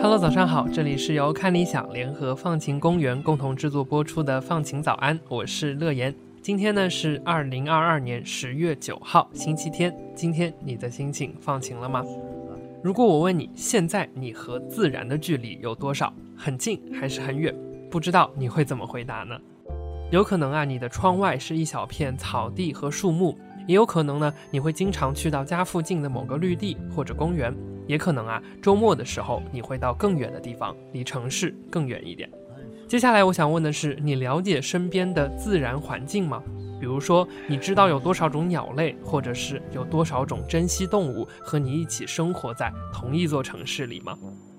Hello，早上好，这里是由看理想联合放晴公园共同制作播出的《放晴早安》，我是乐言。今天呢是二零二二年十月九号，星期天。今天你的心情放晴了吗？如果我问你，现在你和自然的距离有多少？很近还是很远？不知道你会怎么回答呢？有可能啊，你的窗外是一小片草地和树木，也有可能呢，你会经常去到家附近的某个绿地或者公园。也可能啊，周末的时候你会到更远的地方，离城市更远一点。接下来我想问的是，你了解身边的自然环境吗？比如说，你知道有多少种鸟类，或者是有多少种珍稀动物和你一起生活在同一座城市里吗？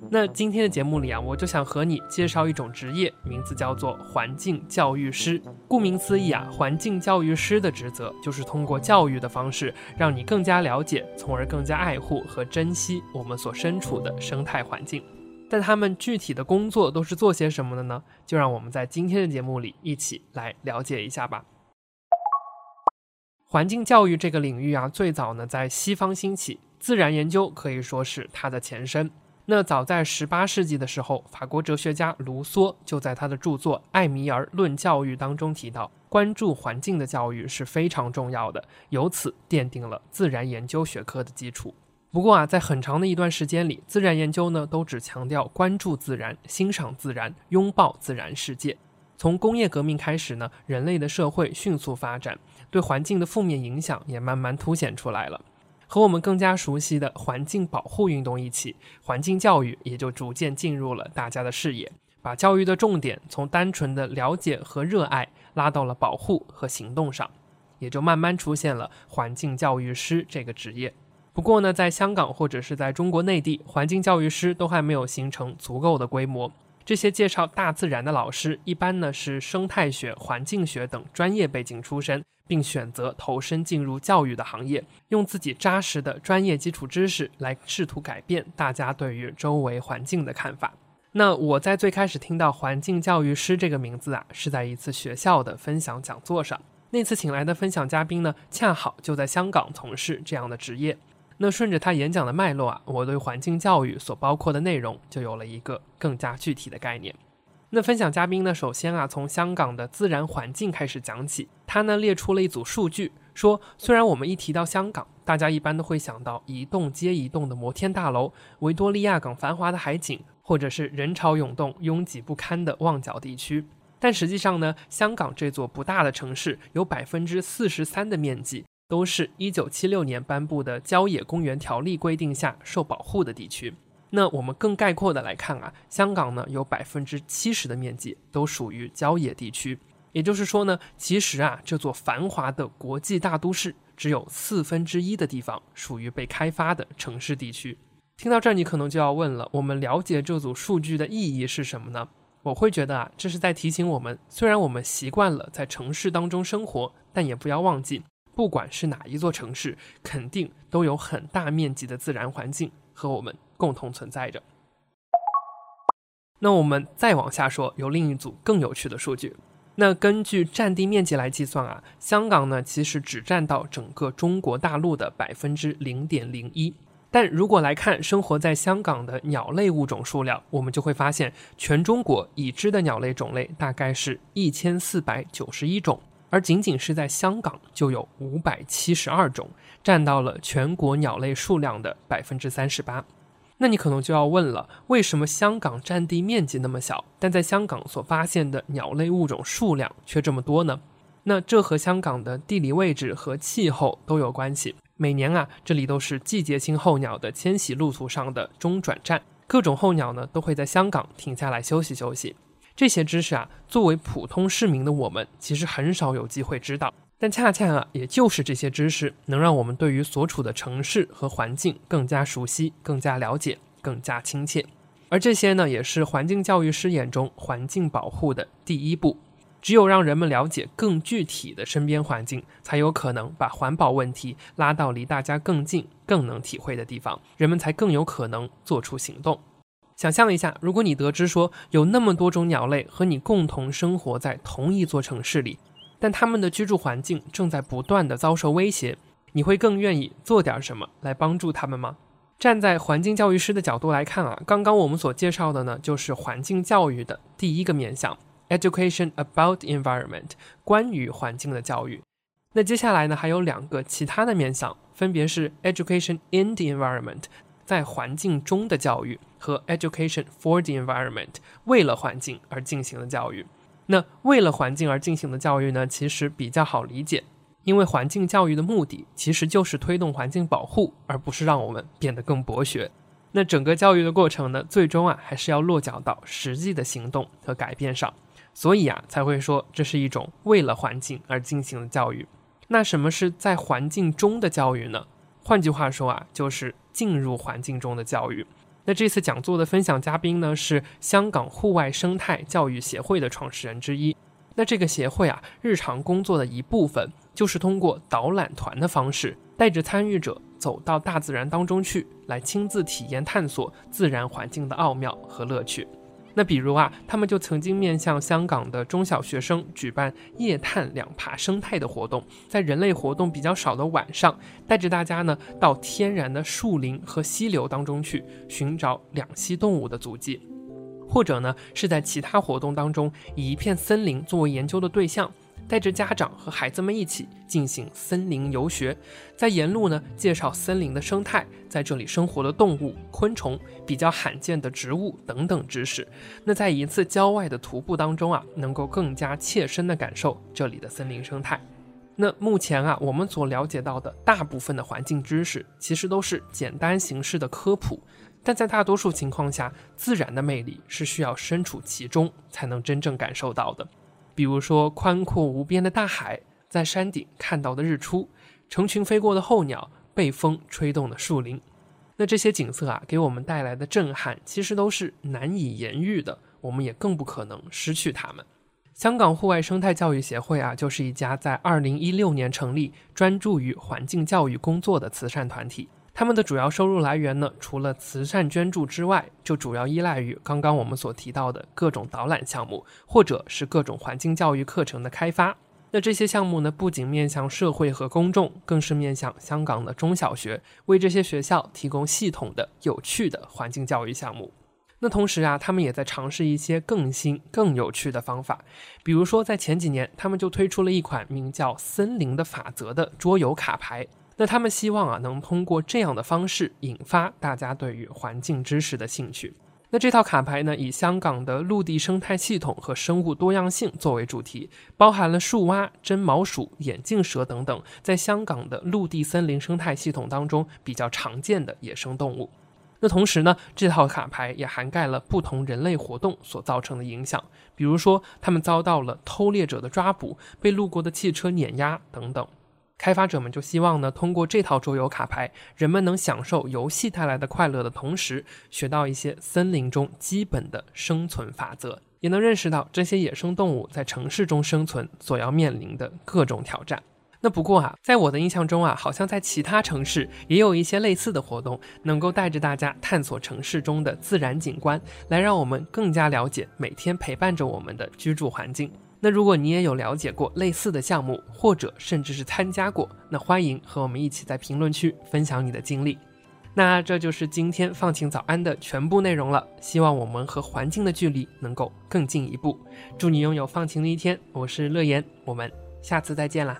那今天的节目里啊，我就想和你介绍一种职业，名字叫做环境教育师。顾名思义啊，环境教育师的职责就是通过教育的方式，让你更加了解，从而更加爱护和珍惜我们所身处的生态环境。但他们具体的工作都是做些什么的呢？就让我们在今天的节目里一起来了解一下吧。环境教育这个领域啊，最早呢在西方兴起，自然研究可以说是它的前身。那早在十八世纪的时候，法国哲学家卢梭就在他的著作《艾米尔论教育》当中提到，关注环境的教育是非常重要的，由此奠定了自然研究学科的基础。不过啊，在很长的一段时间里，自然研究呢都只强调关注自然、欣赏自然、拥抱自然世界。从工业革命开始呢，人类的社会迅速发展，对环境的负面影响也慢慢凸显出来了。和我们更加熟悉的环境保护运动一起，环境教育也就逐渐进入了大家的视野，把教育的重点从单纯的了解和热爱拉到了保护和行动上，也就慢慢出现了环境教育师这个职业。不过呢，在香港或者是在中国内地，环境教育师都还没有形成足够的规模。这些介绍大自然的老师，一般呢是生态学、环境学等专业背景出身，并选择投身进入教育的行业，用自己扎实的专业基础知识来试图改变大家对于周围环境的看法。那我在最开始听到环境教育师这个名字啊，是在一次学校的分享讲座上，那次请来的分享嘉宾呢，恰好就在香港从事这样的职业。那顺着他演讲的脉络啊，我对环境教育所包括的内容就有了一个更加具体的概念。那分享嘉宾呢，首先啊，从香港的自然环境开始讲起。他呢列出了一组数据，说虽然我们一提到香港，大家一般都会想到一栋接一栋的摩天大楼、维多利亚港繁华的海景，或者是人潮涌动、拥挤不堪的旺角地区。但实际上呢，香港这座不大的城市有百分之四十三的面积。都是一九七六年颁布的《郊野公园条例》规定下受保护的地区。那我们更概括的来看啊，香港呢有百分之七十的面积都属于郊野地区。也就是说呢，其实啊这座繁华的国际大都市只有四分之一的地方属于被开发的城市地区。听到这儿，你可能就要问了：我们了解这组数据的意义是什么呢？我会觉得啊，这是在提醒我们，虽然我们习惯了在城市当中生活，但也不要忘记。不管是哪一座城市，肯定都有很大面积的自然环境和我们共同存在着。那我们再往下说，有另一组更有趣的数据。那根据占地面积来计算啊，香港呢其实只占到整个中国大陆的百分之零点零一。但如果来看生活在香港的鸟类物种数量，我们就会发现，全中国已知的鸟类种类大概是一千四百九十一种。而仅仅是在香港就有五百七十二种，占到了全国鸟类数量的百分之三十八。那你可能就要问了，为什么香港占地面积那么小，但在香港所发现的鸟类物种数量却这么多呢？那这和香港的地理位置和气候都有关系。每年啊，这里都是季节性候鸟的迁徙路途上的中转站，各种候鸟呢都会在香港停下来休息休息。这些知识啊，作为普通市民的我们，其实很少有机会知道。但恰恰啊，也就是这些知识，能让我们对于所处的城市和环境更加熟悉、更加了解、更加亲切。而这些呢，也是环境教育师眼中环境保护的第一步。只有让人们了解更具体的身边环境，才有可能把环保问题拉到离大家更近、更能体会的地方，人们才更有可能做出行动。想象一下，如果你得知说有那么多种鸟类和你共同生活在同一座城市里，但它们的居住环境正在不断的遭受威胁，你会更愿意做点什么来帮助它们吗？站在环境教育师的角度来看啊，刚刚我们所介绍的呢，就是环境教育的第一个面向，education about environment，关于环境的教育。那接下来呢，还有两个其他的面向，分别是 education in the environment，在环境中的教育。和 education for the environment 为了环境而进行的教育，那为了环境而进行的教育呢，其实比较好理解，因为环境教育的目的其实就是推动环境保护，而不是让我们变得更博学。那整个教育的过程呢，最终啊还是要落脚到实际的行动和改变上，所以啊才会说这是一种为了环境而进行的教育。那什么是在环境中的教育呢？换句话说啊，就是进入环境中的教育。那这次讲座的分享嘉宾呢，是香港户外生态教育协会的创始人之一。那这个协会啊，日常工作的一部分就是通过导览团的方式，带着参与者走到大自然当中去，来亲自体验探索自然环境的奥妙和乐趣。那比如啊，他们就曾经面向香港的中小学生举办夜探两爬生态的活动，在人类活动比较少的晚上，带着大家呢到天然的树林和溪流当中去寻找两栖动物的足迹，或者呢是在其他活动当中以一片森林作为研究的对象。带着家长和孩子们一起进行森林游学，在沿路呢介绍森林的生态，在这里生活的动物、昆虫、比较罕见的植物等等知识。那在一次郊外的徒步当中啊，能够更加切身的感受这里的森林生态。那目前啊，我们所了解到的大部分的环境知识，其实都是简单形式的科普，但在大多数情况下，自然的魅力是需要身处其中才能真正感受到的。比如说，宽阔无边的大海，在山顶看到的日出，成群飞过的候鸟，被风吹动的树林，那这些景色啊，给我们带来的震撼，其实都是难以言喻的。我们也更不可能失去它们。香港户外生态教育协会啊，就是一家在二零一六年成立、专注于环境教育工作的慈善团体。他们的主要收入来源呢，除了慈善捐助之外，就主要依赖于刚刚我们所提到的各种导览项目，或者是各种环境教育课程的开发。那这些项目呢，不仅面向社会和公众，更是面向香港的中小学，为这些学校提供系统的、有趣的环境教育项目。那同时啊，他们也在尝试一些更新、更有趣的方法，比如说在前几年，他们就推出了一款名叫《森林的法则》的桌游卡牌。那他们希望啊，能通过这样的方式引发大家对于环境知识的兴趣。那这套卡牌呢，以香港的陆地生态系统和生物多样性作为主题，包含了树蛙、真毛鼠、眼镜蛇等等，在香港的陆地森林生态系统当中比较常见的野生动物。那同时呢，这套卡牌也涵盖了不同人类活动所造成的影响，比如说他们遭到了偷猎者的抓捕、被路过的汽车碾压等等。开发者们就希望呢，通过这套桌游卡牌，人们能享受游戏带来的快乐的同时，学到一些森林中基本的生存法则，也能认识到这些野生动物在城市中生存所要面临的各种挑战。那不过啊，在我的印象中啊，好像在其他城市也有一些类似的活动，能够带着大家探索城市中的自然景观，来让我们更加了解每天陪伴着我们的居住环境。那如果你也有了解过类似的项目，或者甚至是参加过，那欢迎和我们一起在评论区分享你的经历。那这就是今天放晴早安的全部内容了。希望我们和环境的距离能够更进一步。祝你拥有放晴的一天。我是乐言，我们下次再见啦。